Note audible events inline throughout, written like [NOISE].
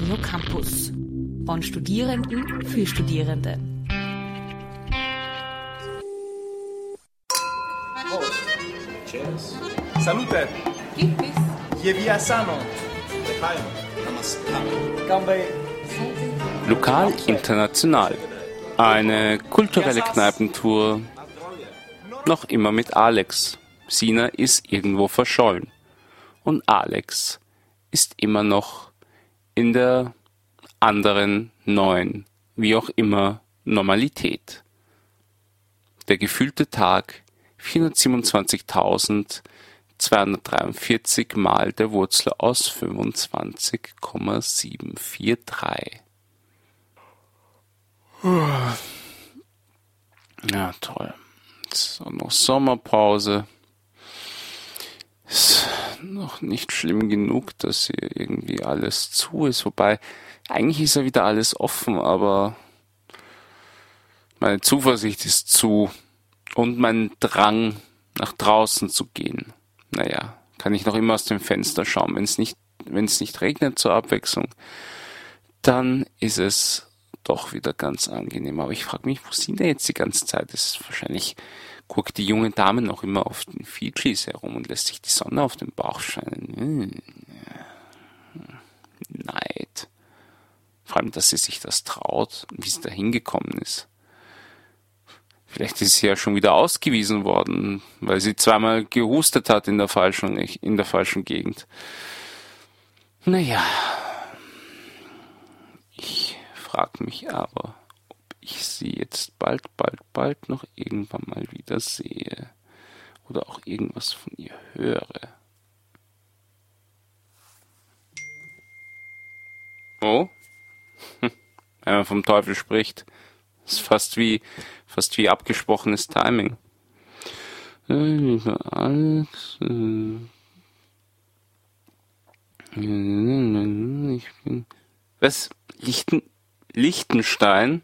Innocampus. Von Studierenden für Studierende. Cheers. Salute. Je via sano. Lokal international. Eine kulturelle Kneipentour. Noch immer mit Alex. Sina ist irgendwo verschollen. Und Alex ist immer noch in der anderen neuen, wie auch immer, Normalität. Der gefühlte Tag 427.243 mal der Wurzel aus 25,743. Ja, toll. So, noch Sommerpause. Ist noch nicht schlimm genug, dass hier irgendwie alles zu ist. Wobei, eigentlich ist ja wieder alles offen, aber meine Zuversicht ist zu und mein Drang, nach draußen zu gehen. Naja, kann ich noch immer aus dem Fenster schauen. Wenn es nicht, wenn es nicht regnet zur Abwechslung, dann ist es doch wieder ganz angenehm. Aber ich frage mich, wo sind denn jetzt die ganze Zeit? Das ist wahrscheinlich guckt die junge Dame noch immer auf den Fidschis herum und lässt sich die Sonne auf den Bauch scheinen. Hm. Neid. Vor allem, dass sie sich das traut wie sie da hingekommen ist. Vielleicht ist sie ja schon wieder ausgewiesen worden, weil sie zweimal gehustet hat in der falschen, in der falschen Gegend. Naja. Ich frag mich aber, ich sie jetzt bald, bald, bald noch irgendwann mal wieder sehe oder auch irgendwas von ihr höre. Oh? [LAUGHS] Wenn man vom Teufel spricht, ist fast wie, fast wie abgesprochenes Timing. Alles, äh ich bin, was? Lichten, Lichtenstein?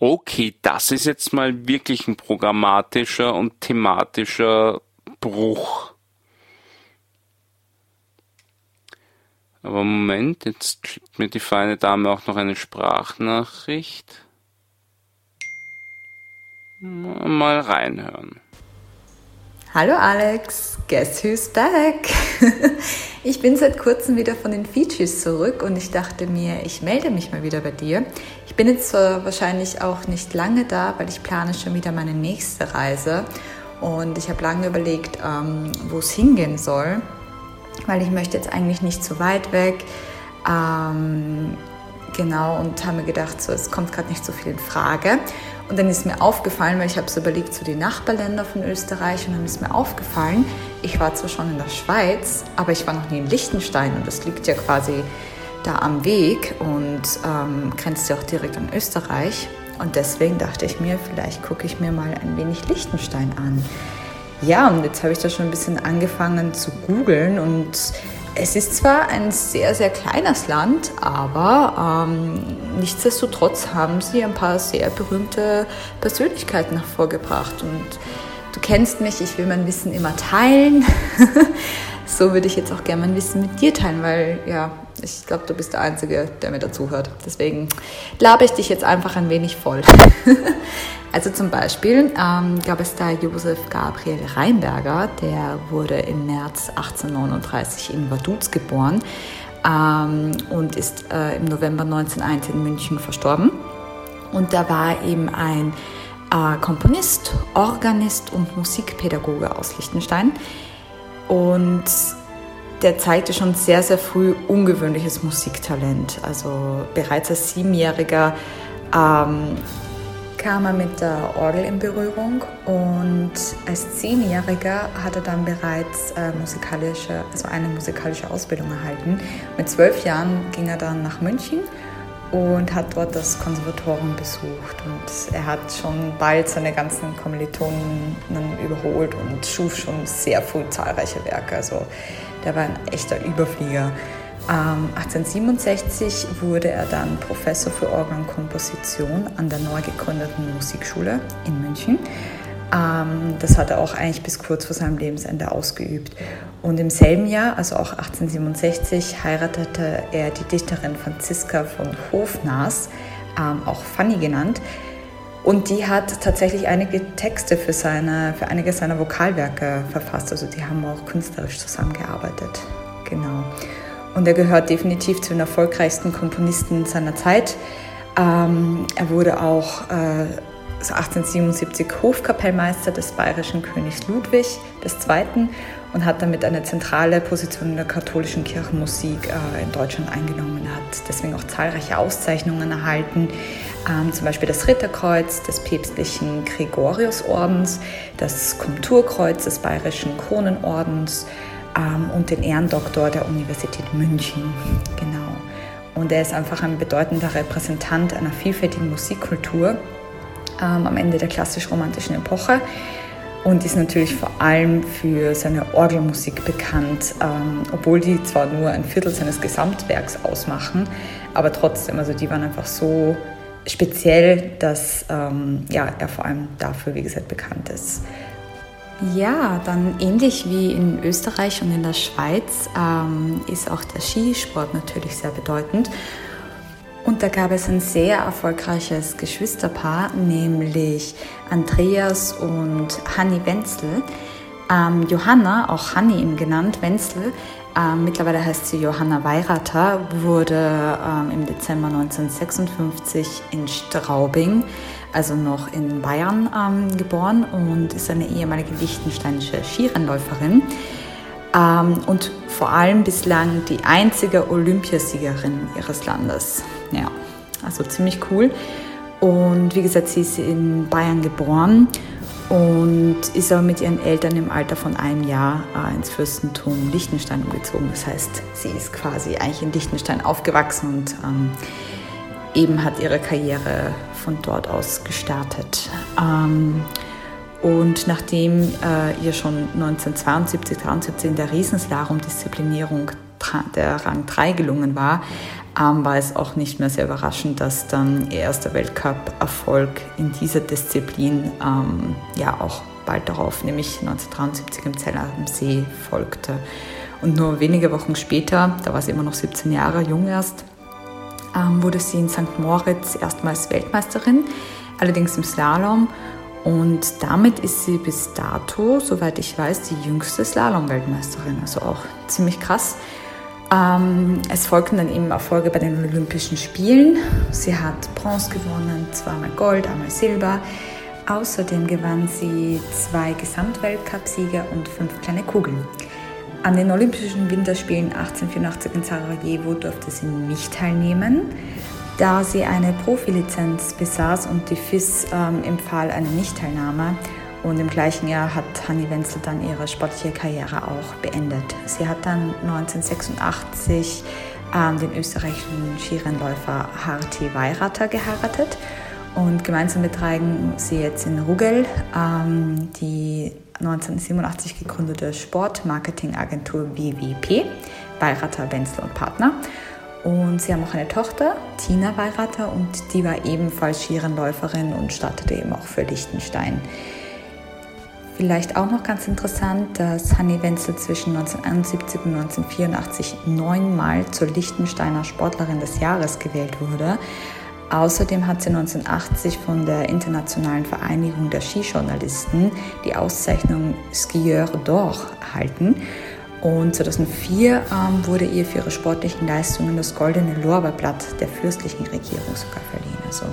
Okay, das ist jetzt mal wirklich ein programmatischer und thematischer Bruch. Aber Moment, jetzt schickt mir die feine Dame auch noch eine Sprachnachricht. Mal reinhören. Hallo Alex, guess who's back? [LAUGHS] ich bin seit kurzem wieder von den Fidschis zurück und ich dachte mir, ich melde mich mal wieder bei dir. Ich bin jetzt wahrscheinlich auch nicht lange da, weil ich plane schon wieder meine nächste Reise und ich habe lange überlegt, ähm, wo es hingehen soll, weil ich möchte jetzt eigentlich nicht so weit weg. Ähm, genau, und habe mir gedacht, so, es kommt gerade nicht so viel in Frage. Und dann ist mir aufgefallen, weil ich habe so überlegt, so die Nachbarländer von Österreich, und dann ist mir aufgefallen, ich war zwar schon in der Schweiz, aber ich war noch nie in Liechtenstein und das liegt ja quasi da am Weg und ähm, grenzt ja auch direkt an Österreich. Und deswegen dachte ich mir, vielleicht gucke ich mir mal ein wenig Liechtenstein an. Ja, und jetzt habe ich da schon ein bisschen angefangen zu googeln und es ist zwar ein sehr, sehr kleines Land, aber ähm, nichtsdestotrotz haben sie ein paar sehr berühmte Persönlichkeiten hervorgebracht. Und du kennst mich, ich will mein Wissen immer teilen. [LAUGHS] so würde ich jetzt auch gerne mein Wissen mit dir teilen, weil ja, ich glaube, du bist der Einzige, der mir dazuhört. Deswegen labe ich dich jetzt einfach ein wenig voll. [LAUGHS] Also zum Beispiel ähm, gab es da Josef Gabriel Reinberger, der wurde im März 1839 in Vaduz geboren ähm, und ist äh, im November 1901 in München verstorben. Und da war eben ein äh, Komponist, Organist und Musikpädagoge aus Liechtenstein. Und der zeigte schon sehr, sehr früh ungewöhnliches Musiktalent. Also bereits als Siebenjähriger ähm, kam er mit der Orgel in Berührung und als Zehnjähriger hat er dann bereits äh, musikalische, also eine musikalische Ausbildung erhalten. Mit zwölf Jahren ging er dann nach München und hat dort das Konservatorium besucht und er hat schon bald seine ganzen Kommilitonen überholt und schuf schon sehr früh zahlreiche Werke. Also der war ein echter Überflieger. 1867 wurde er dann Professor für Orgelkomposition an der neu gegründeten Musikschule in München. Ähm, das hat er auch eigentlich bis kurz vor seinem Lebensende ausgeübt. Und im selben Jahr, also auch 1867, heiratete er die Dichterin Franziska von Hofnars, ähm, auch Fanny genannt. Und die hat tatsächlich einige Texte für, seine, für einige seiner Vokalwerke verfasst. Also die haben auch künstlerisch zusammengearbeitet. Genau. Und er gehört definitiv zu den erfolgreichsten Komponisten seiner Zeit. Ähm, er wurde auch äh, 1877 Hofkapellmeister des bayerischen Königs Ludwig II. und hat damit eine zentrale Position in der katholischen Kirchenmusik äh, in Deutschland eingenommen. Er hat deswegen auch zahlreiche Auszeichnungen erhalten, ähm, zum Beispiel das Ritterkreuz des päpstlichen Gregoriusordens, das Komturkreuz des bayerischen Kronenordens ähm, und den Ehrendoktor der Universität München. Genau. Und er ist einfach ein bedeutender Repräsentant einer vielfältigen Musikkultur ähm, am Ende der klassisch-romantischen Epoche und ist natürlich vor allem für seine Orgelmusik bekannt, ähm, obwohl die zwar nur ein Viertel seines Gesamtwerks ausmachen, aber trotzdem, also die waren einfach so speziell, dass ähm, ja, er vor allem dafür, wie gesagt, bekannt ist. Ja, dann ähnlich wie in Österreich und in der Schweiz ähm, ist auch der Skisport natürlich sehr bedeutend. Und da gab es ein sehr erfolgreiches Geschwisterpaar, nämlich Andreas und Hanni Wenzel. Ähm, Johanna, auch Hanni ihm genannt, Wenzel, ähm, mittlerweile heißt sie Johanna Weirater, wurde ähm, im Dezember 1956 in Straubing, also noch in Bayern, ähm, geboren und ist eine ehemalige liechtensteinische Skirennläuferin ähm, und vor allem bislang die einzige Olympiasiegerin ihres Landes. Ja, also ziemlich cool. Und wie gesagt, sie ist in Bayern geboren und ist aber mit ihren Eltern im Alter von einem Jahr äh, ins Fürstentum Liechtenstein umgezogen. Das heißt, sie ist quasi eigentlich in Liechtenstein aufgewachsen und ähm, eben hat ihre Karriere von dort aus gestartet. Ähm, und nachdem äh, ihr schon 1972, 1973 in der Riesenslalom-Disziplinierung der Rang 3 gelungen war, ähm, war es auch nicht mehr sehr überraschend, dass dann ihr erster Weltcup-Erfolg in dieser Disziplin ähm, ja auch bald darauf, nämlich 1973 im Zeller am See, folgte. Und nur wenige Wochen später, da war sie immer noch 17 Jahre jung erst, ähm, wurde sie in St. Moritz erstmals Weltmeisterin, allerdings im Slalom. Und damit ist sie bis dato, soweit ich weiß, die jüngste Slalom-Weltmeisterin. Also auch ziemlich krass. Ähm, es folgten dann eben Erfolge bei den Olympischen Spielen. Sie hat Bronze gewonnen, zweimal Gold, einmal Silber. Außerdem gewann sie zwei Gesamtweltcupsiege und fünf kleine Kugeln. An den Olympischen Winterspielen 1884 in Sarajevo durfte sie nicht teilnehmen, da sie eine Profilizenz besaß und die FIS ähm, empfahl eine Nichtteilnahme. Und im gleichen Jahr hat Hanni Wenzel dann ihre sportliche Karriere auch beendet. Sie hat dann 1986 ähm, den österreichischen Skirennläufer Harti Weirater geheiratet und gemeinsam betreiben sie jetzt in Rugel ähm, die 1987 gegründete Sportmarketingagentur WWP, Weirater, Wenzel und Partner. Und sie haben auch eine Tochter, Tina Weirater, und die war ebenfalls Skirennläuferin und startete eben auch für Liechtenstein. Vielleicht auch noch ganz interessant, dass Hanni Wenzel zwischen 1971 und 1984 neunmal zur Liechtensteiner Sportlerin des Jahres gewählt wurde. Außerdem hat sie 1980 von der Internationalen Vereinigung der Skijournalisten die Auszeichnung Skieur d'Or erhalten. Und 2004 ähm, wurde ihr für ihre sportlichen Leistungen das Goldene Lorbeerblatt der fürstlichen Regierung sogar verliehen. Also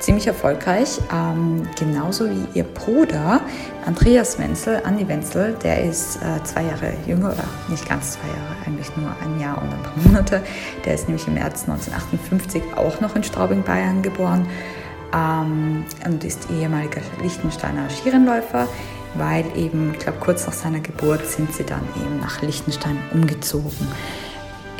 ziemlich erfolgreich. Ähm, genauso wie ihr Bruder Andreas Wenzel, Andi Wenzel, der ist äh, zwei Jahre jünger, oder nicht ganz zwei Jahre, eigentlich nur ein Jahr und ein paar Monate. Der ist nämlich im März 1958 auch noch in Straubing, Bayern geboren ähm, und ist ehemaliger Liechtensteiner Skirennläufer weil eben, ich glaube, kurz nach seiner Geburt sind sie dann eben nach Liechtenstein umgezogen.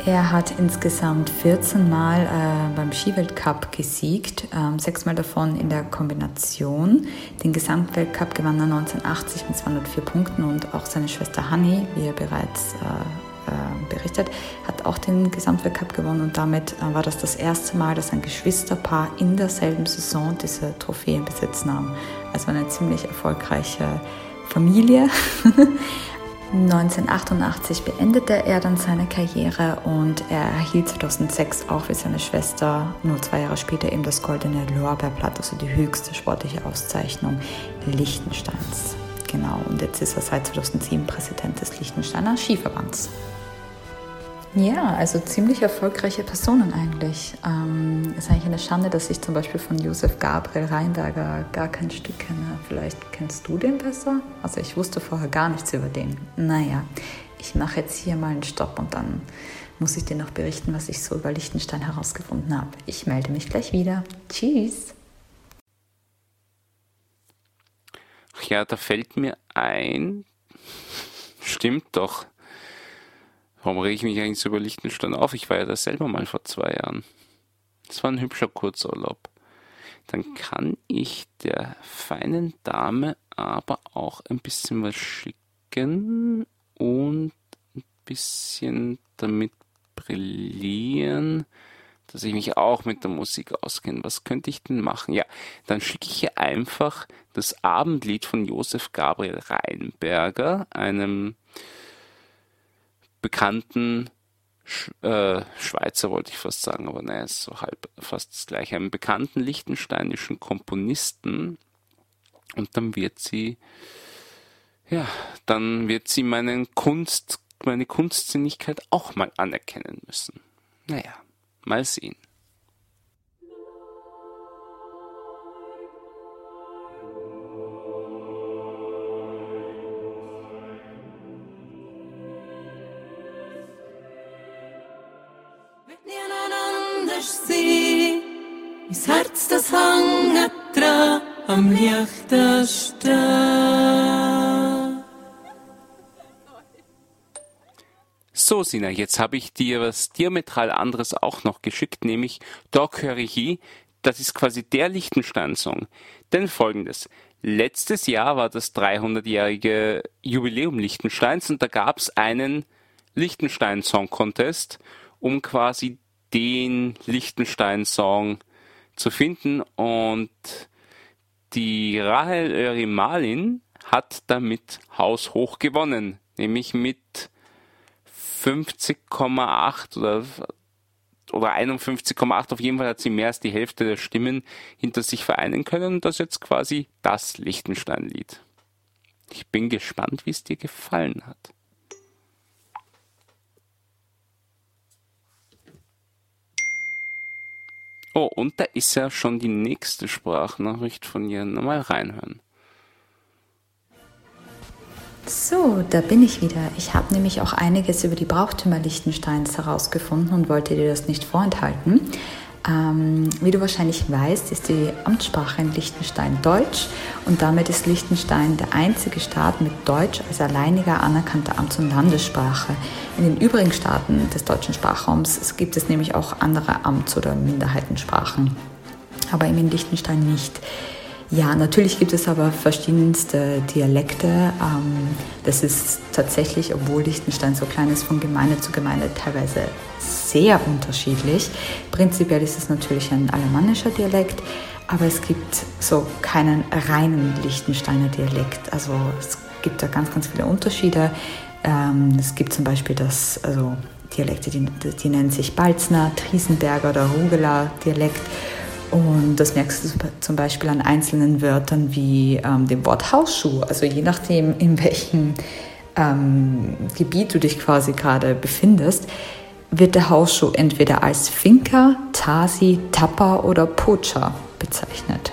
Er hat insgesamt 14 Mal äh, beim Skiweltcup gesiegt, ähm, sechsmal davon in der Kombination. Den Gesamtweltcup gewann er 1980 mit 204 Punkten und auch seine Schwester Hanni, wie ihr bereits äh, äh, berichtet, hat auch den Gesamtweltcup gewonnen und damit äh, war das das erste Mal, dass ein Geschwisterpaar in derselben Saison diese Trophäe in Besitz nahm. Also eine ziemlich erfolgreiche Familie. [LAUGHS] 1988 beendete er dann seine Karriere und er erhielt 2006 auch wie seine Schwester nur zwei Jahre später eben das goldene Lorbeerblatt, also die höchste sportliche Auszeichnung Liechtensteins. Genau, und jetzt ist er seit 2007 Präsident des Liechtensteiner Skiverbands. Ja, also ziemlich erfolgreiche Personen eigentlich. Ähm, ist eigentlich eine Schande, dass ich zum Beispiel von Josef Gabriel Reinberger gar kein Stück kenne. Vielleicht kennst du den besser? Also ich wusste vorher gar nichts über den. Naja, ich mache jetzt hier mal einen Stopp und dann muss ich dir noch berichten, was ich so über Liechtenstein herausgefunden habe. Ich melde mich gleich wieder. Tschüss! Ach ja, da fällt mir ein, stimmt doch. Warum rege ich mich eigentlich so über Liechtenstein auf? Ich war ja da selber mal vor zwei Jahren. Das war ein hübscher Kurzurlaub. Dann kann ich der feinen Dame aber auch ein bisschen was schicken und ein bisschen damit brillieren, dass ich mich auch mit der Musik auskenne. Was könnte ich denn machen? Ja, dann schicke ich ihr einfach das Abendlied von Josef Gabriel Reinberger, einem bekannten Sch äh, Schweizer wollte ich fast sagen, aber naja, ist so halb fast das gleiche, einem bekannten liechtensteinischen Komponisten. Und dann wird sie, ja, dann wird sie meinen Kunst, meine Kunstsinnigkeit auch mal anerkennen müssen. Naja, mal sehen. So, Sina, jetzt habe ich dir was diametral anderes auch noch geschickt, nämlich Doc Hörigi. Das ist quasi der Liechtenstein-Song. Denn folgendes. Letztes Jahr war das 300-jährige Jubiläum Liechtensteins und da gab es einen Liechtenstein Song Contest, um quasi den Liechtenstein Song zu finden und die Rahel Öri Malin hat damit haushoch gewonnen, nämlich mit 50,8 oder oder 51,8 auf jeden Fall hat sie mehr als die Hälfte der Stimmen hinter sich vereinen können und das ist jetzt quasi das Lichtenstein-Lied. Ich bin gespannt, wie es dir gefallen hat. Oh, und da ist ja schon die nächste Sprachnachricht von ihr. Mal reinhören. So, da bin ich wieder. Ich habe nämlich auch einiges über die Brauchtümer Liechtensteins herausgefunden und wollte dir das nicht vorenthalten. Ähm, wie du wahrscheinlich weißt, ist die Amtssprache in Liechtenstein Deutsch und damit ist Liechtenstein der einzige Staat mit Deutsch als alleiniger anerkannter Amts- und Landessprache. In den übrigen Staaten des deutschen Sprachraums gibt es nämlich auch andere Amts- oder Minderheitensprachen, aber in Liechtenstein nicht. Ja, natürlich gibt es aber verschiedenste Dialekte. Ähm, das ist tatsächlich, obwohl Liechtenstein so klein ist, von Gemeinde zu Gemeinde teilweise sehr unterschiedlich. Prinzipiell ist es natürlich ein alemannischer Dialekt, aber es gibt so keinen reinen Liechtensteiner Dialekt. Also es gibt da ganz, ganz viele Unterschiede. Ähm, es gibt zum Beispiel das, also Dialekte, die, die nennen sich Balzner, Triesenberger oder Rugeler Dialekt. Und das merkst du zum Beispiel an einzelnen Wörtern wie ähm, dem Wort Hausschuh. Also je nachdem, [LAUGHS] in welchem ähm, Gebiet du dich quasi gerade befindest, wird der Hausschuh entweder als Finker, Tasi, Tapper oder Pocha bezeichnet.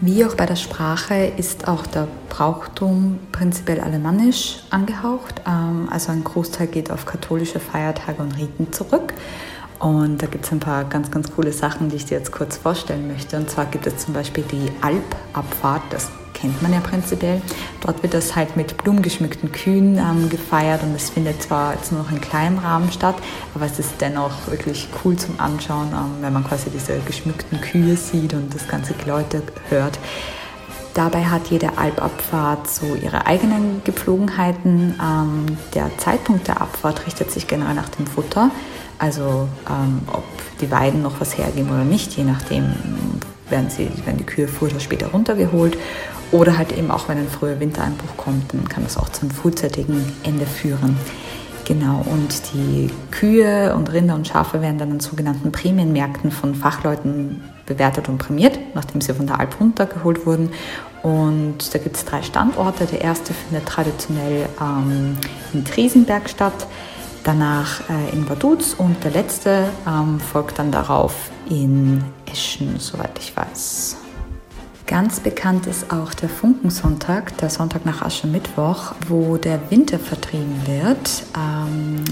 Wie auch bei der Sprache ist auch der Brauchtum prinzipiell alemannisch angehaucht. Ähm, also ein Großteil geht auf katholische Feiertage und Riten zurück. Und da gibt es ein paar ganz, ganz coole Sachen, die ich dir jetzt kurz vorstellen möchte. Und zwar gibt es zum Beispiel die Alpabfahrt, das kennt man ja prinzipiell. Dort wird das halt mit blumengeschmückten Kühen ähm, gefeiert und es findet zwar jetzt nur noch in kleinem Rahmen statt, aber es ist dennoch wirklich cool zum Anschauen, ähm, wenn man quasi diese geschmückten Kühe sieht und das ganze Geläute hört. Dabei hat jede Alpabfahrt so ihre eigenen Gepflogenheiten. Ähm, der Zeitpunkt der Abfahrt richtet sich generell nach dem Futter, also ähm, ob die Weiden noch was hergeben oder nicht, je nachdem werden, sie, werden die Kühe früher oder später runtergeholt. Oder halt eben auch, wenn ein früher Wintereinbruch kommt, dann kann das auch zum frühzeitigen Ende führen. Genau, und die Kühe und Rinder und Schafe werden dann an sogenannten Prämienmärkten von Fachleuten bewertet und prämiert, nachdem sie von der Alp runtergeholt wurden. Und da gibt es drei Standorte. Der erste findet traditionell ähm, in Triesenberg statt, danach äh, in Vaduz und der letzte ähm, folgt dann darauf in Eschen, soweit ich weiß. Ganz bekannt ist auch der Funkensonntag, der Sonntag nach Aschermittwoch, wo der Winter vertrieben wird. Ähm,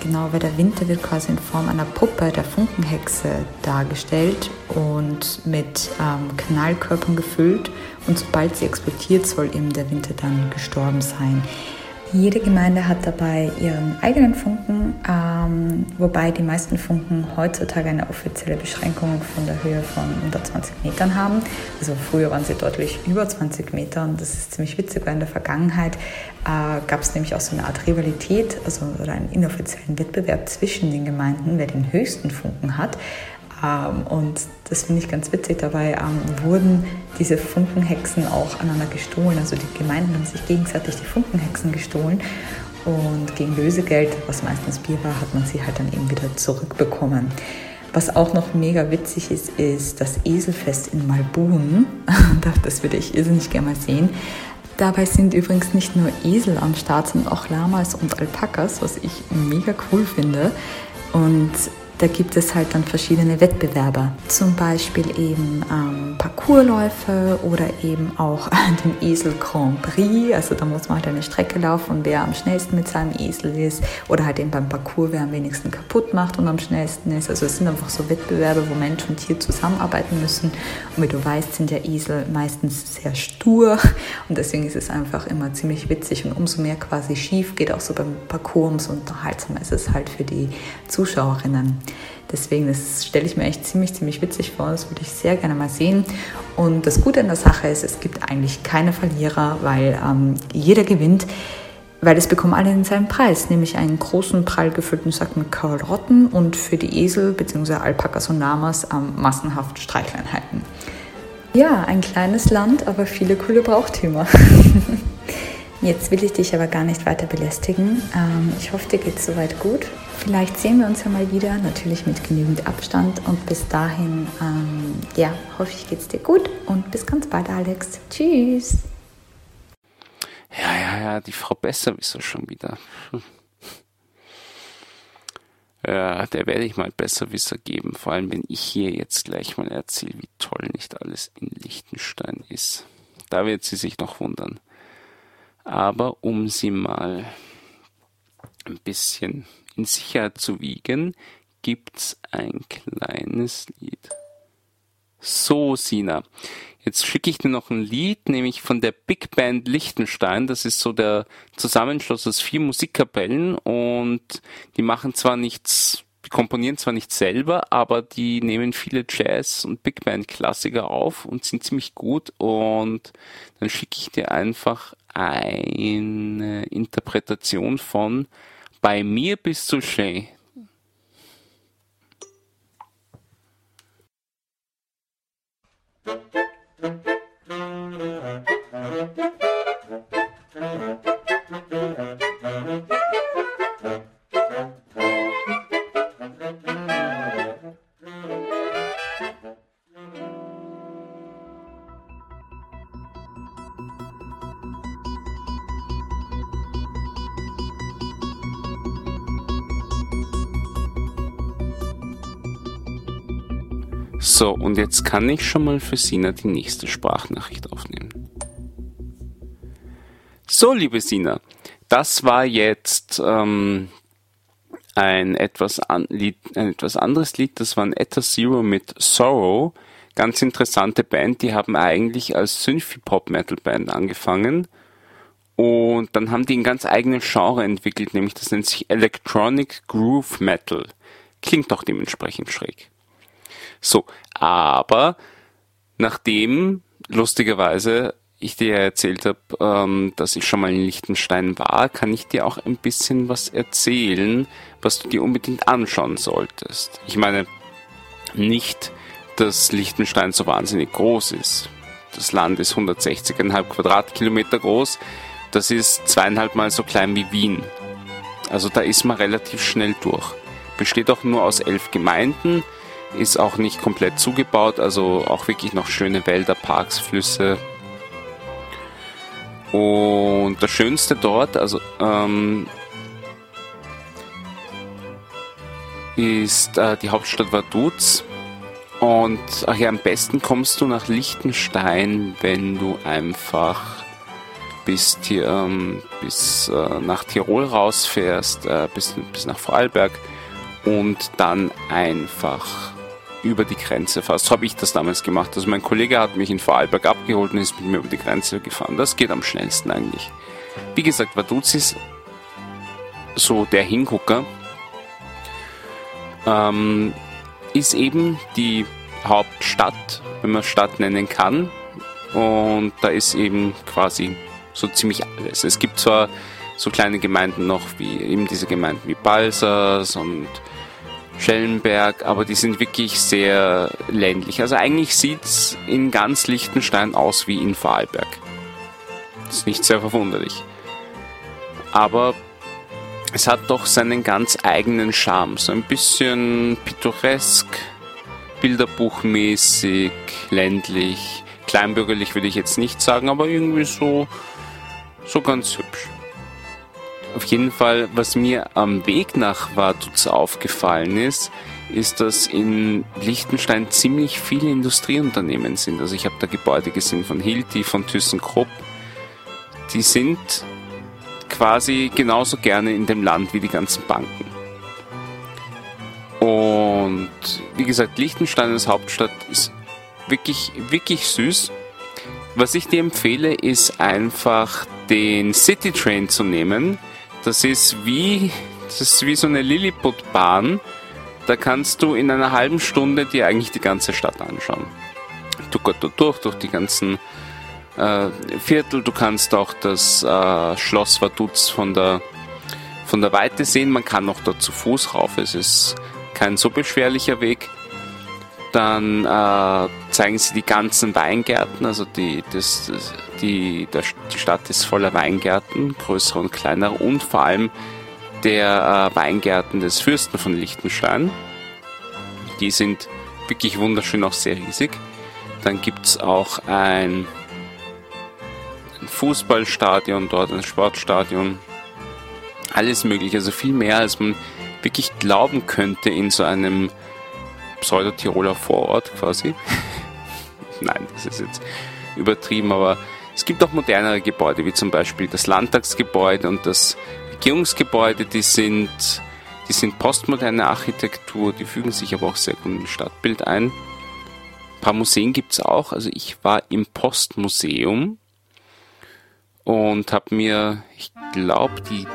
genau, weil der Winter wird quasi in Form einer Puppe der Funkenhexe dargestellt und mit ähm, Knallkörpern gefüllt. Und sobald sie explodiert, soll eben der Winter dann gestorben sein. Jede Gemeinde hat dabei ihren eigenen Funken, ähm, wobei die meisten Funken heutzutage eine offizielle Beschränkung von der Höhe von unter 20 Metern haben. Also früher waren sie deutlich über 20 Meter und das ist ziemlich witzig, weil in der Vergangenheit äh, gab es nämlich auch so eine Art Rivalität, also oder einen inoffiziellen Wettbewerb zwischen den Gemeinden, wer den höchsten Funken hat. Ähm, und das finde ich ganz witzig. Dabei ähm, wurden diese Funkenhexen auch aneinander gestohlen. Also die Gemeinden haben sich gegenseitig die Funkenhexen gestohlen. Und gegen Lösegeld, was meistens Bier war, hat man sie halt dann eben wieder zurückbekommen. Was auch noch mega witzig ist, ist das Eselfest in Malbun. [LAUGHS] Das würde ich irrsinnig gerne mal sehen. Dabei sind übrigens nicht nur Esel am Start, sondern auch Lamas und Alpakas, was ich mega cool finde. Und da gibt es halt dann verschiedene Wettbewerber, zum Beispiel eben ähm, Parcoursläufe oder eben auch [LAUGHS] den Esel Grand Prix. Also da muss man halt eine Strecke laufen und wer am schnellsten mit seinem Esel ist oder halt eben beim Parcours, wer am wenigsten kaputt macht und am schnellsten ist. Also es sind einfach so Wettbewerbe, wo Mensch und Tier zusammenarbeiten müssen. Und wie du weißt, sind ja Esel meistens sehr stur und deswegen ist es einfach immer ziemlich witzig und umso mehr quasi schief geht auch so beim Parcours, umso unterhaltsamer ist es halt für die Zuschauerinnen. Deswegen, das stelle ich mir echt ziemlich, ziemlich witzig vor. Das würde ich sehr gerne mal sehen. Und das Gute an der Sache ist, es gibt eigentlich keine Verlierer, weil ähm, jeder gewinnt, weil es bekommen alle seinen Preis, nämlich einen großen, prall gefüllten Sack mit Karotten und für die Esel bzw. Alpakas und Lamas ähm, massenhaft Streichleinheiten. Ja, ein kleines Land, aber viele coole Brauchtümer. [LAUGHS] Jetzt will ich dich aber gar nicht weiter belästigen. Ähm, ich hoffe, dir geht es soweit gut. Vielleicht sehen wir uns ja mal wieder, natürlich mit genügend Abstand. Und bis dahin, ähm, ja, hoffe ich, geht es dir gut. Und bis ganz bald, Alex. Tschüss. Ja, ja, ja, die Frau Besserwisser schon wieder. Ja, der werde ich mal Besserwisser geben, vor allem wenn ich hier jetzt gleich mal erzähle, wie toll nicht alles in Liechtenstein ist. Da wird sie sich noch wundern. Aber um sie mal ein bisschen in Sicherheit zu wiegen, gibt's ein kleines Lied. So, Sina. Jetzt schicke ich dir noch ein Lied, nämlich von der Big Band Liechtenstein. Das ist so der Zusammenschluss aus vier Musikkapellen und die machen zwar nichts, die komponieren zwar nicht selber, aber die nehmen viele Jazz- und Big Band Klassiker auf und sind ziemlich gut und dann schicke ich dir einfach eine Interpretation von Bei mir bist du schön. So, und jetzt kann ich schon mal für Sina die nächste Sprachnachricht aufnehmen. So, liebe Sina, das war jetzt ähm, ein, etwas an, Lied, ein etwas anderes Lied, das war ein Etta Zero mit Sorrow. Ganz interessante Band, die haben eigentlich als Synthy-Pop-Metal-Band angefangen und dann haben die ein ganz eigenes Genre entwickelt, nämlich das nennt sich Electronic Groove Metal. Klingt doch dementsprechend schräg. So, aber nachdem lustigerweise ich dir erzählt habe, ähm, dass ich schon mal in Liechtenstein war, kann ich dir auch ein bisschen was erzählen, was du dir unbedingt anschauen solltest. Ich meine, nicht, dass Liechtenstein so wahnsinnig groß ist. Das Land ist 160,5 Quadratkilometer groß. Das ist zweieinhalb Mal so klein wie Wien. Also da ist man relativ schnell durch. Besteht auch nur aus elf Gemeinden, ist auch nicht komplett zugebaut, also auch wirklich noch schöne Wälder, Parks, Flüsse, und das Schönste dort, also ähm, ist äh, die Hauptstadt Vaduz. Und ach ja, am besten kommst du nach Liechtenstein, wenn du einfach bis, hier, ähm, bis äh, nach Tirol rausfährst, äh, bis, bis nach Vorarlberg und dann einfach über die Grenze fast. So habe ich das damals gemacht. Also mein Kollege hat mich in Vorarlberg abgeholt und ist mit mir über die Grenze gefahren. Das geht am schnellsten eigentlich. Wie gesagt, Vaduz so der Hingucker. Ähm, ist eben die Hauptstadt, wenn man Stadt nennen kann. Und da ist eben quasi so ziemlich alles. Es gibt zwar so kleine Gemeinden noch, wie eben diese Gemeinden wie Balsas und Schellenberg, aber die sind wirklich sehr ländlich. Also eigentlich sieht es in ganz Liechtenstein aus wie in Vorarlberg. Das ist nicht sehr verwunderlich. Aber es hat doch seinen ganz eigenen Charme. So ein bisschen pittoresk, bilderbuchmäßig, ländlich. Kleinbürgerlich würde ich jetzt nicht sagen, aber irgendwie so, so ganz hübsch. Auf jeden Fall, was mir am Weg nach Vaduz aufgefallen ist, ist, dass in Liechtenstein ziemlich viele Industrieunternehmen sind. Also ich habe da Gebäude gesehen von Hilti, von ThyssenKrupp. Die sind quasi genauso gerne in dem Land wie die ganzen Banken. Und wie gesagt, Liechtenstein als Hauptstadt ist wirklich, wirklich süß. Was ich dir empfehle, ist einfach den City Train zu nehmen. Das ist wie, das ist wie so eine Lilliput-Bahn. Da kannst du in einer halben Stunde dir eigentlich die ganze Stadt anschauen. Du gehst dort durch, durch die ganzen äh, Viertel. Du kannst auch das äh, Schloss Vaduz von der, von der Weite sehen. Man kann auch dort zu Fuß rauf. Es ist kein so beschwerlicher Weg. Dann äh, zeigen sie die ganzen Weingärten, also die, das, die, der, die Stadt ist voller Weingärten, größere und kleinere und vor allem der äh, Weingärten des Fürsten von Liechtenstein. Die sind wirklich wunderschön, auch sehr riesig. Dann gibt es auch ein, ein Fußballstadion dort, ein Sportstadion. Alles mögliche, also viel mehr, als man wirklich glauben könnte in so einem Pseudo-Tiroler Vorort quasi. [LAUGHS] Nein, das ist jetzt übertrieben, aber es gibt auch modernere Gebäude, wie zum Beispiel das Landtagsgebäude und das Regierungsgebäude, die sind, die sind postmoderne Architektur, die fügen sich aber auch sehr gut das Stadtbild ein. Ein paar Museen gibt es auch. Also ich war im Postmuseum und habe mir, ich glaube, die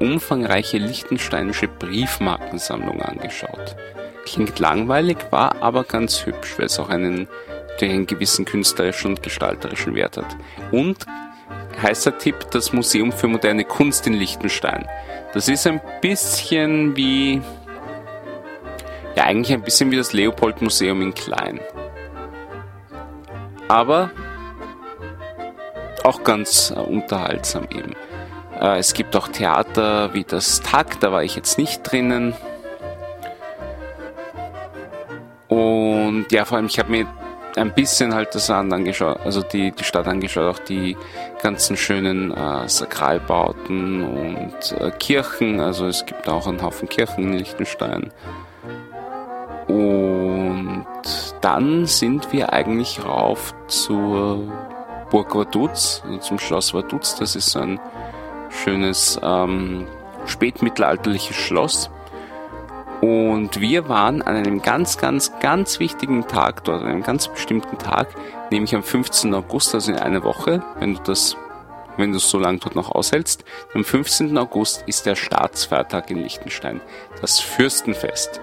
umfangreiche lichtensteinische Briefmarkensammlung angeschaut. Klingt langweilig, war aber ganz hübsch, weil es auch einen, einen gewissen künstlerischen und gestalterischen Wert hat. Und heißer Tipp, das Museum für moderne Kunst in Liechtenstein. Das ist ein bisschen wie, ja eigentlich ein bisschen wie das Leopold Museum in Klein. Aber auch ganz äh, unterhaltsam eben. Äh, es gibt auch Theater wie das Tag, da war ich jetzt nicht drinnen. Und ja, vor allem, ich habe mir ein bisschen halt das Land angeschaut, also die, die Stadt angeschaut, auch die ganzen schönen äh, Sakralbauten und äh, Kirchen. Also es gibt auch einen Haufen Kirchen in Liechtenstein. Und dann sind wir eigentlich rauf zur Burg Vaduz, also zum Schloss Vaduz. Das ist so ein schönes ähm, spätmittelalterliches Schloss. Und wir waren an einem ganz, ganz, ganz wichtigen Tag dort, an einem ganz bestimmten Tag, nämlich am 15. August, also in einer Woche, wenn du das, wenn du so lange dort noch aushältst. Am 15. August ist der Staatsfeiertag in Liechtenstein, das Fürstenfest.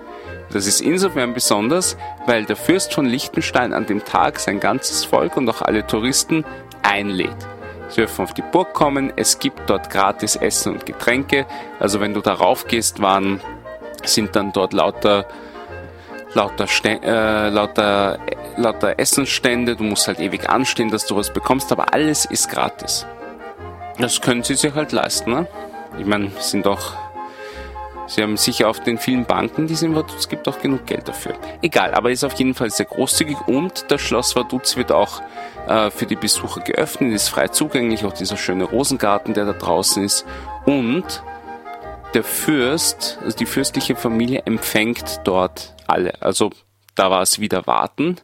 Das ist insofern besonders, weil der Fürst von Liechtenstein an dem Tag sein ganzes Volk und auch alle Touristen einlädt. Sie dürfen auf die Burg kommen, es gibt dort gratis Essen und Getränke. Also wenn du darauf gehst, waren, sind dann dort lauter lauter, äh, lauter, lauter Essensstände, du musst halt ewig anstehen, dass du was bekommst, aber alles ist gratis. Das können sie sich halt leisten, ne? Ich meine, sind doch Sie haben sicher auf den vielen Banken, die es in Vaduz gibt, auch genug Geld dafür. Egal, aber ist auf jeden Fall sehr großzügig und das Schloss Vaduz wird auch äh, für die Besucher geöffnet, ist frei zugänglich, auch dieser schöne Rosengarten, der da draußen ist. Und der Fürst, also die fürstliche Familie empfängt dort alle. Also da war es wieder warten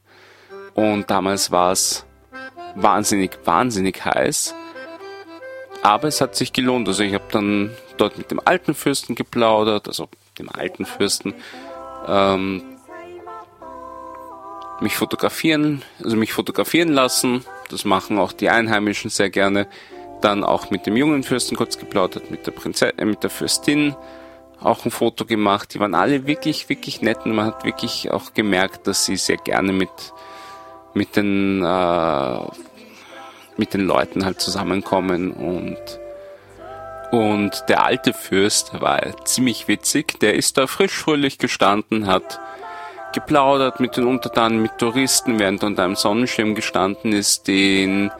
und damals war es wahnsinnig, wahnsinnig heiß. Aber es hat sich gelohnt. Also ich habe dann dort mit dem alten Fürsten geplaudert, also dem alten Fürsten, ähm, mich fotografieren, also mich fotografieren lassen. Das machen auch die Einheimischen sehr gerne. Dann auch mit dem jungen Fürsten kurz geplaudert, mit der Prinzessin, äh, mit der Fürstin auch ein Foto gemacht. Die waren alle wirklich, wirklich nett und man hat wirklich auch gemerkt, dass sie sehr gerne mit, mit den äh, mit den Leuten halt zusammenkommen und und der alte Fürst war ziemlich witzig, der ist da frisch fröhlich gestanden, hat geplaudert mit den Untertanen, mit Touristen, während er unter einem Sonnenschirm gestanden ist, den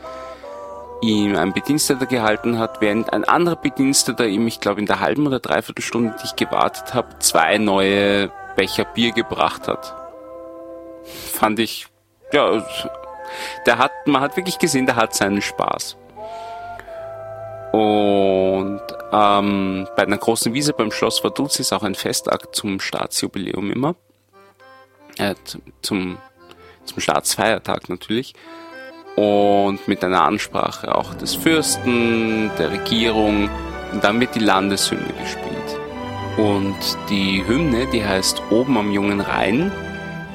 ihm ein Bediensteter gehalten hat, während ein anderer Bediensteter ihm, ich glaube in der halben oder dreiviertel Stunde, die ich gewartet habe, zwei neue Becher Bier gebracht hat. Fand ich, ja, der hat, man hat wirklich gesehen, der hat seinen Spaß. Und ähm, bei einer großen Wiese beim Schloss Vaduz ist auch ein Festakt zum Staatsjubiläum immer. Äh, zum, zum Staatsfeiertag natürlich. Und mit einer Ansprache auch des Fürsten, der Regierung. Und dann wird die Landeshymne gespielt. Und die Hymne, die heißt Oben am jungen Rhein,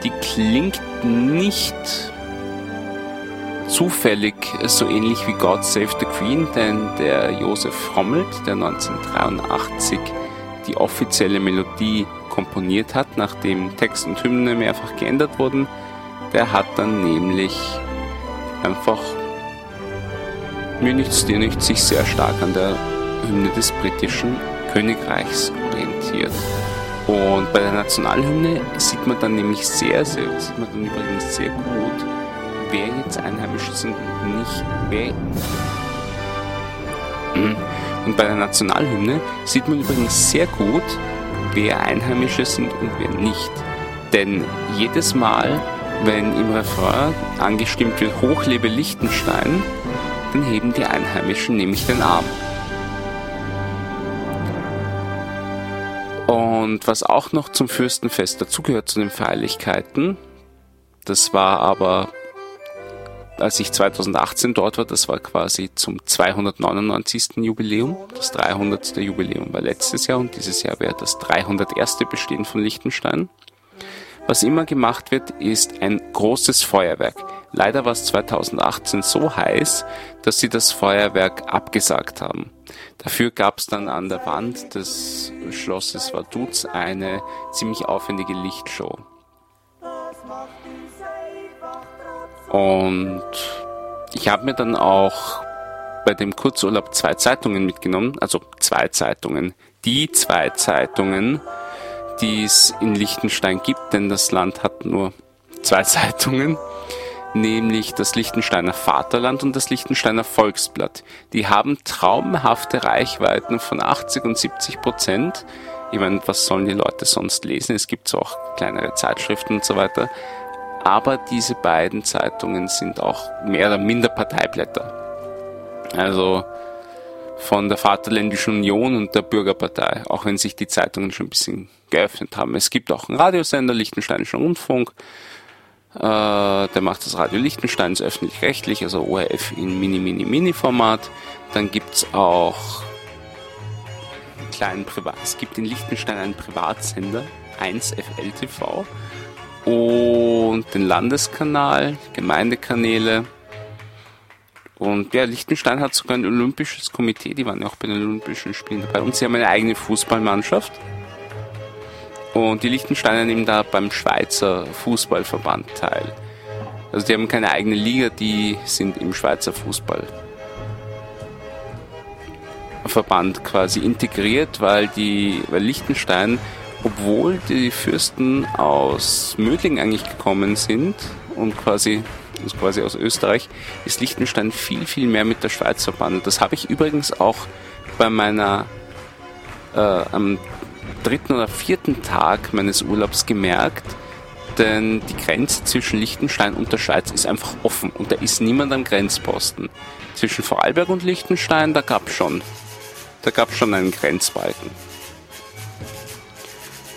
die klingt nicht zufällig so ähnlich wie God Save the Queen, denn der Josef Rommelt, der 1983 die offizielle Melodie komponiert hat, nachdem Text und Hymne mehrfach geändert wurden, der hat dann nämlich einfach mir nichts, dir nichts sich sehr stark an der Hymne des britischen Königreichs orientiert. Und bei der Nationalhymne sieht man dann nämlich sehr, sehr, sieht man dann übrigens sehr gut, wer jetzt Einheimische sind und nicht wer. Mhm. Und bei der Nationalhymne sieht man übrigens sehr gut, wer Einheimische sind und wer nicht. Denn jedes Mal, wenn im Refrain angestimmt wird, Hochlebe Liechtenstein, dann heben die Einheimischen nämlich den Arm. Und was auch noch zum Fürstenfest dazugehört zu den Feierlichkeiten, das war aber als ich 2018 dort war, das war quasi zum 299. Jubiläum. Das 300. Jubiläum war letztes Jahr und dieses Jahr wäre das 301. Bestehen von Liechtenstein. Was immer gemacht wird, ist ein großes Feuerwerk. Leider war es 2018 so heiß, dass sie das Feuerwerk abgesagt haben. Dafür gab es dann an der Wand des Schlosses Vaduz eine ziemlich aufwendige Lichtshow. Und ich habe mir dann auch bei dem Kurzurlaub zwei Zeitungen mitgenommen, also zwei Zeitungen. Die zwei Zeitungen, die es in Liechtenstein gibt, denn das Land hat nur zwei [LAUGHS] Zeitungen, nämlich das Liechtensteiner Vaterland und das Liechtensteiner Volksblatt. Die haben traumhafte Reichweiten von 80 und 70 Prozent. Ich meine, was sollen die Leute sonst lesen? Es gibt so auch kleinere Zeitschriften und so weiter aber diese beiden Zeitungen sind auch mehr oder minder Parteiblätter. Also von der Vaterländischen Union und der Bürgerpartei, auch wenn sich die Zeitungen schon ein bisschen geöffnet haben. Es gibt auch einen Radiosender, Liechtensteinischen Rundfunk, äh, der macht das Radio Liechtensteins öffentlich-rechtlich, also ORF in Mini-Mini-Mini-Format. Dann gibt's auch einen kleinen Privat, es gibt in Liechtenstein einen Privatsender, 1FL TV, und den Landeskanal, Gemeindekanäle. Und ja, Liechtenstein hat sogar ein olympisches Komitee, die waren ja auch bei den Olympischen Spielen dabei. Und sie haben eine eigene Fußballmannschaft. Und die Liechtensteiner nehmen da beim Schweizer Fußballverband teil. Also die haben keine eigene Liga, die sind im Schweizer Fußballverband quasi integriert, weil die, weil Liechtenstein, obwohl die Fürsten aus Mödling eigentlich gekommen sind und quasi ist quasi aus Österreich, ist Liechtenstein viel, viel mehr mit der Schweiz verbandet. Das habe ich übrigens auch bei meiner äh, am dritten oder vierten Tag meines Urlaubs gemerkt, denn die Grenze zwischen Liechtenstein und der Schweiz ist einfach offen und da ist niemand am Grenzposten. Zwischen Vorarlberg und Liechtenstein, da gab schon, da gab schon einen Grenzbalken.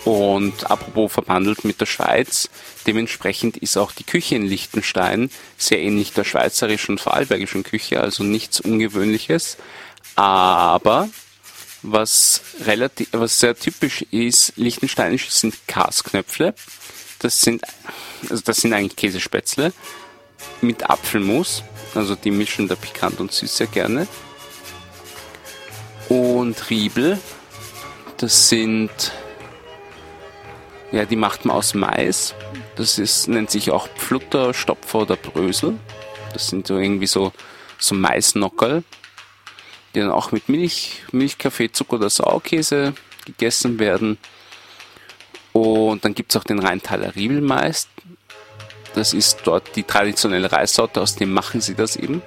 Und apropos verbandelt mit der Schweiz, dementsprechend ist auch die Küche in Liechtenstein sehr ähnlich der schweizerischen und vorarlbergischen Küche, also nichts Ungewöhnliches. Aber was relativ, was sehr typisch ist, liechtensteinisch sind Kasknöpfle. Das sind, also das sind eigentlich Käsespätzle mit Apfelmus. Also die mischen da pikant und süß sehr gerne. Und Riebel, das sind ja, die macht man aus Mais. Das ist, nennt sich auch Pflutter, Stopfer oder Brösel. Das sind so irgendwie so, so Maisnockerl, die dann auch mit Milch, Milchkaffee, Zucker oder Sauerkäse gegessen werden. Und dann gibt es auch den Rheintaler Riebelmais. Das ist dort die traditionelle Reissorte, aus dem machen sie das eben.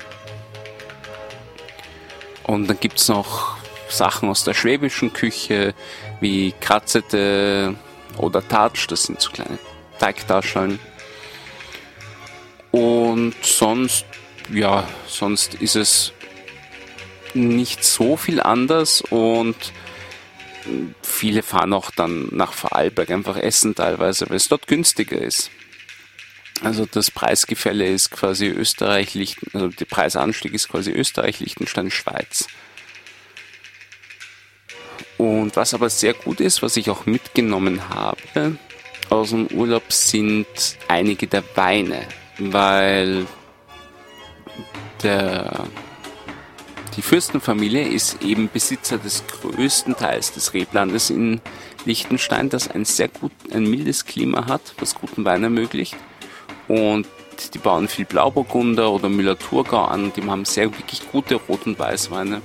Und dann gibt es noch Sachen aus der schwäbischen Küche, wie Kratzete, oder Touch, das sind so kleine Teigtaschen. Und sonst, ja, sonst ist es nicht so viel anders und viele fahren auch dann nach Vorarlberg einfach essen teilweise, weil es dort günstiger ist. Also das Preisgefälle ist quasi Österreich, Lichten, also der Preisanstieg ist quasi Österreich, Liechtenstein, Schweiz. Und was aber sehr gut ist, was ich auch mitgenommen habe aus dem Urlaub, sind einige der Weine, weil der, die Fürstenfamilie ist eben Besitzer des größten Teils des Reblandes in Liechtenstein, das ein sehr gut, ein mildes Klima hat, was guten Wein ermöglicht. Und die bauen viel Blauburgunder oder Müller-Thurgau an, die haben sehr wirklich gute Rot- und Weißweine.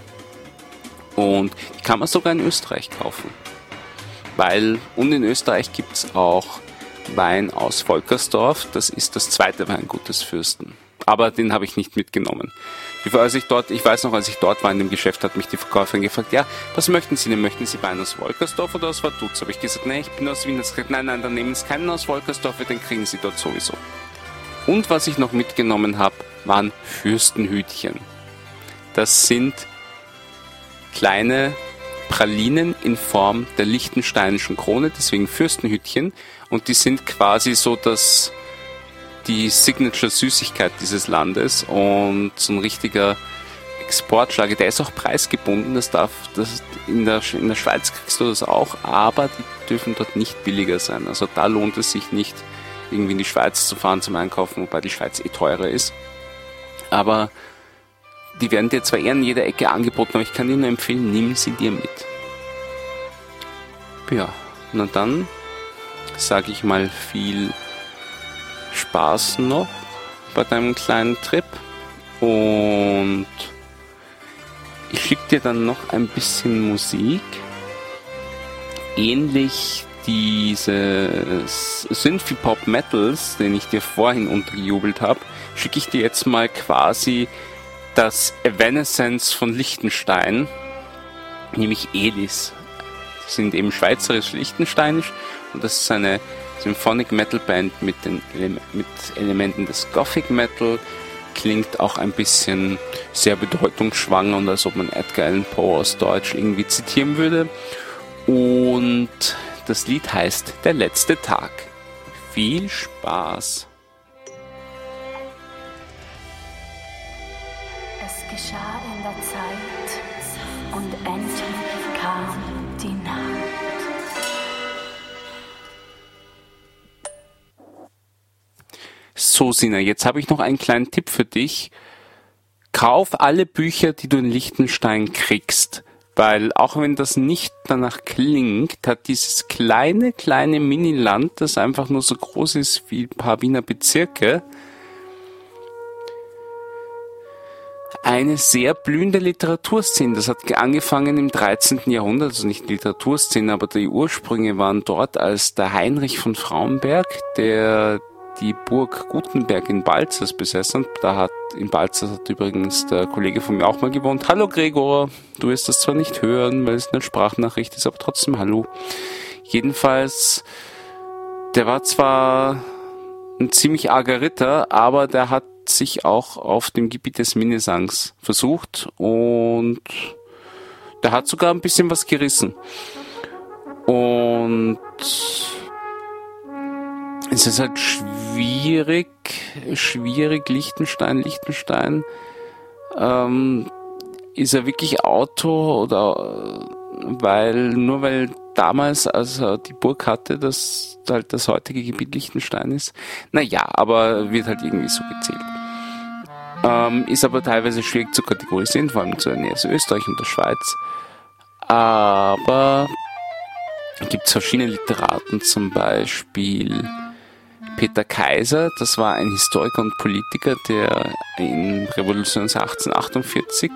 Und die kann man sogar in Österreich kaufen. Weil, und in Österreich gibt es auch Wein aus Volkersdorf. Das ist das zweite Weingut des Fürsten. Aber den habe ich nicht mitgenommen. Als ich dort, ich weiß noch, als ich dort war in dem Geschäft, hat mich die Verkäuferin gefragt, ja, was möchten Sie denn? Möchten Sie Wein aus Wolkersdorf oder aus Vaduz? Habe ich gesagt, nein, ich bin aus Wien. gesagt, nein, nein, dann nehmen Sie keinen aus Wolkersdorf, den kriegen Sie dort sowieso. Und was ich noch mitgenommen habe, waren Fürstenhütchen. Das sind kleine Pralinen in Form der lichtensteinischen Krone, deswegen Fürstenhütchen. Und die sind quasi so das, die Signature-Süßigkeit dieses Landes und so ein richtiger Exportschlager. Der ist auch preisgebunden, das darf, das in der, in der Schweiz kriegst du das auch, aber die dürfen dort nicht billiger sein. Also da lohnt es sich nicht, irgendwie in die Schweiz zu fahren zum Einkaufen, wobei die Schweiz eh teurer ist. Aber die werden dir zwar eher in jeder Ecke angeboten, aber ich kann dir nur empfehlen, nimm sie dir mit. Ja, na dann sage ich mal viel Spaß noch bei deinem kleinen Trip und ich schicke dir dann noch ein bisschen Musik. Ähnlich dieses Synthy Pop Metals, den ich dir vorhin untergejubelt habe, schicke ich dir jetzt mal quasi das Evanescence von Liechtenstein, nämlich Elis. Die sind eben schweizerisch-liechtensteinisch und das ist eine Symphonic Metal Band mit, den Ele mit Elementen des Gothic Metal. Klingt auch ein bisschen sehr bedeutungsschwanger und als ob man Edgar Allan Poe aus Deutsch irgendwie zitieren würde. Und das Lied heißt Der letzte Tag. Viel Spaß! geschah in der Zeit So, Sina, jetzt habe ich noch einen kleinen Tipp für dich. Kauf alle Bücher, die du in Liechtenstein kriegst. Weil auch wenn das nicht danach klingt, hat dieses kleine, kleine Miniland, das einfach nur so groß ist wie ein paar Wiener Bezirke, eine sehr blühende Literaturszene. Das hat angefangen im 13. Jahrhundert, also nicht Literaturszene, aber die Ursprünge waren dort, als der Heinrich von Frauenberg, der die Burg Gutenberg in Balzers besessen. Da hat in Balzers hat übrigens der Kollege von mir auch mal gewohnt. Hallo Gregor, du wirst das zwar nicht hören, weil es eine Sprachnachricht ist, aber trotzdem hallo. Jedenfalls, der war zwar ein ziemlich arger Ritter, aber der hat sich auch auf dem Gebiet des Minnesangs versucht und der hat sogar ein bisschen was gerissen. Und es ist halt schwierig, schwierig, Liechtenstein, Liechtenstein. Ähm, ist er wirklich Autor oder weil, nur weil damals, als er die Burg hatte, dass halt das heutige Gebiet Liechtenstein ist? Naja, aber wird halt irgendwie so gezählt. Ähm, ist aber teilweise schwierig zu kategorisieren, vor allem zu der Nähe zu Österreich und der Schweiz. Aber gibt es verschiedene Literaten, zum Beispiel Peter Kaiser, das war ein Historiker und Politiker, der in Revolutionsjahr 1848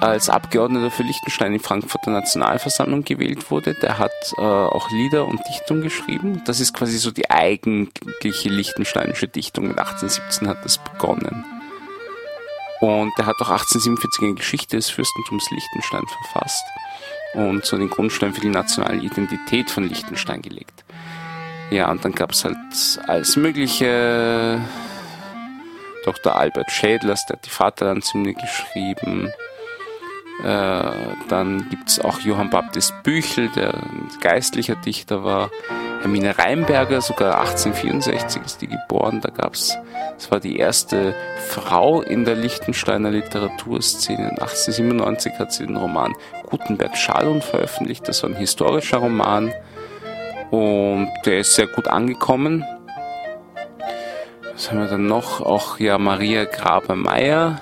als Abgeordneter für Liechtenstein in Frankfurter Nationalversammlung gewählt wurde. Der hat äh, auch Lieder und Dichtung geschrieben. Das ist quasi so die eigentliche liechtensteinische Dichtung. Mit 1817 hat das begonnen. Und er hat auch 1847 eine Geschichte des Fürstentums Liechtenstein verfasst und so den Grundstein für die nationale Identität von Liechtenstein gelegt. Ja, und dann gab es halt alles Mögliche. Dr. Albert Schädlers, der hat die Vaterlandshymne geschrieben. Äh, dann gibt es auch Johann Baptist Büchel, der ein geistlicher Dichter war. Hermine Reinberger, sogar 1864 ist die geboren. Da gab es, das war die erste Frau in der Liechtensteiner Literaturszene. 1897 hat sie den Roman Gutenberg Schalun veröffentlicht. Das war ein historischer Roman und der ist sehr gut angekommen. Was haben wir dann noch? Auch ja Maria Graber-Meyer.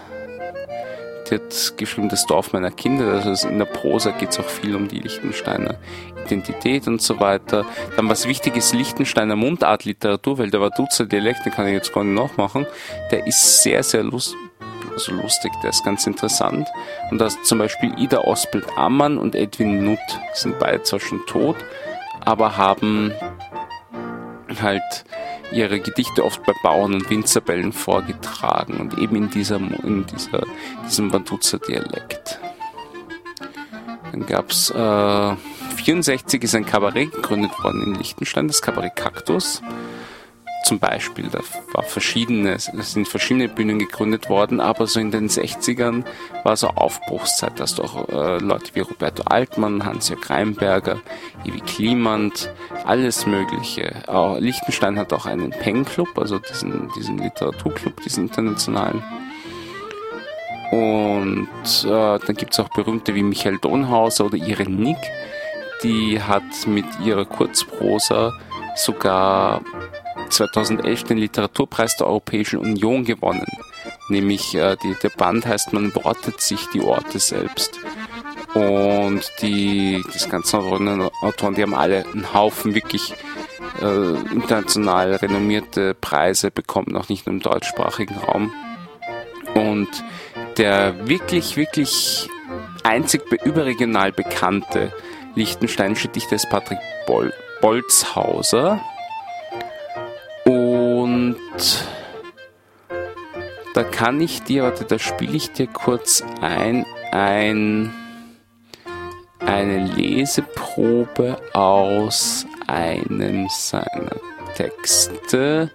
Die hat geschrieben Das Dorf meiner Kinder. Also in der Prosa geht es auch viel um die Liechtensteiner Identität und so weiter. Dann was wichtig ist, Liechtensteiner Mundartliteratur, weil der Vaduz Dialekt, den kann ich jetzt gar nicht nachmachen. Der ist sehr, sehr lustig also lustig, der ist ganz interessant. Und da ist zum Beispiel Ida Osbild Ammann und Edwin Nutt sind beide zwar schon tot, aber haben halt ihre Gedichte oft bei Bauern und Winzerbällen vorgetragen und eben in, dieser, in dieser, diesem Bantuzer Dialekt. Dann gab's äh, 64 ist ein Kabarett gegründet worden in Liechtenstein, das Kabarett Kaktus zum Beispiel. Da war verschiedene, es sind verschiedene Bühnen gegründet worden, aber so in den 60ern war so Aufbruchszeit, Da hast du auch äh, Leute wie Roberto Altmann, Hans-Jörg Reinberger, Ewi Kliemand, alles Mögliche. Auch Liechtenstein hat auch einen Pen-Club, also diesen, diesen Literaturclub, diesen internationalen. Und äh, dann gibt es auch berühmte wie Michael Donhauser oder Irene Nick, die hat mit ihrer Kurzprosa sogar 2011 den Literaturpreis der Europäischen Union gewonnen. Nämlich äh, die, der Band heißt Man wortet sich die Orte selbst. Und die, das ganze Autoren, die haben alle einen Haufen wirklich äh, international renommierte Preise bekommen, auch nicht nur im deutschsprachigen Raum. Und der wirklich, wirklich einzig überregional bekannte liechtensteinische Dichter ist Patrick Bol Bolzhauser, und da kann ich dir, warte, da spiele ich dir kurz ein, ein, eine Leseprobe aus einem seiner Texte.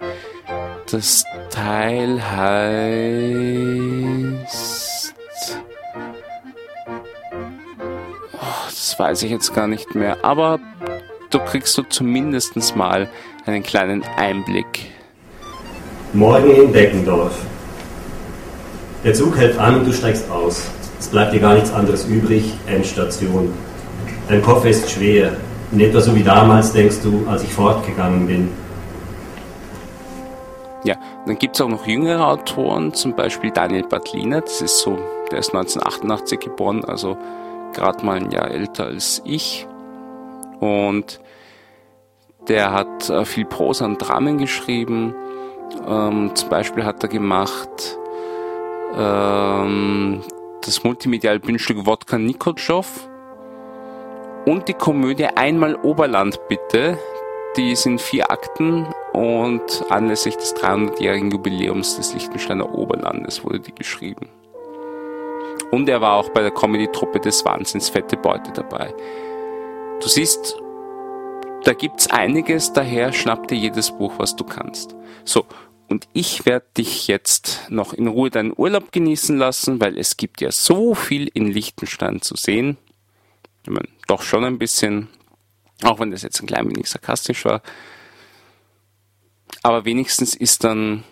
Das Teil heißt. Oh, das weiß ich jetzt gar nicht mehr, aber du kriegst du zumindest mal einen kleinen Einblick. Morgen in Deckendorf. Der Zug hält an und du steigst aus. Es bleibt dir gar nichts anderes übrig, Endstation. Dein Kopf ist schwer. In etwa so wie damals denkst du, als ich fortgegangen bin. Ja, dann gibt es auch noch jüngere Autoren, zum Beispiel Daniel Batliner, das ist so, der ist 1988 geboren, also gerade mal ein Jahr älter als ich. Und der hat äh, viel Prosa und Dramen geschrieben. Ähm, zum Beispiel hat er gemacht ähm, das multimedial Bühnenstück Wodka Nikolschow und die Komödie Einmal Oberland bitte. Die sind vier Akten und anlässlich des 300-jährigen Jubiläums des Liechtensteiner Oberlandes wurde die geschrieben. Und er war auch bei der Comedy-Truppe des Wahnsinns Fette Beute dabei. Du siehst, da gibt's einiges, daher schnapp dir jedes Buch, was du kannst. So, und ich werde dich jetzt noch in Ruhe deinen Urlaub genießen lassen, weil es gibt ja so viel in Liechtenstein zu sehen. Ich meine, doch schon ein bisschen, auch wenn das jetzt ein klein wenig sarkastisch war. Aber wenigstens ist dann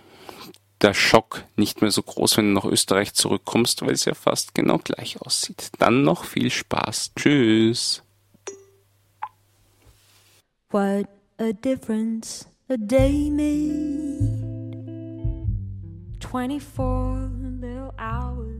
der Schock nicht mehr so groß, wenn du nach Österreich zurückkommst, weil es ja fast genau gleich aussieht. Dann noch viel Spaß. Tschüss. What a difference a day made. 24 little hours.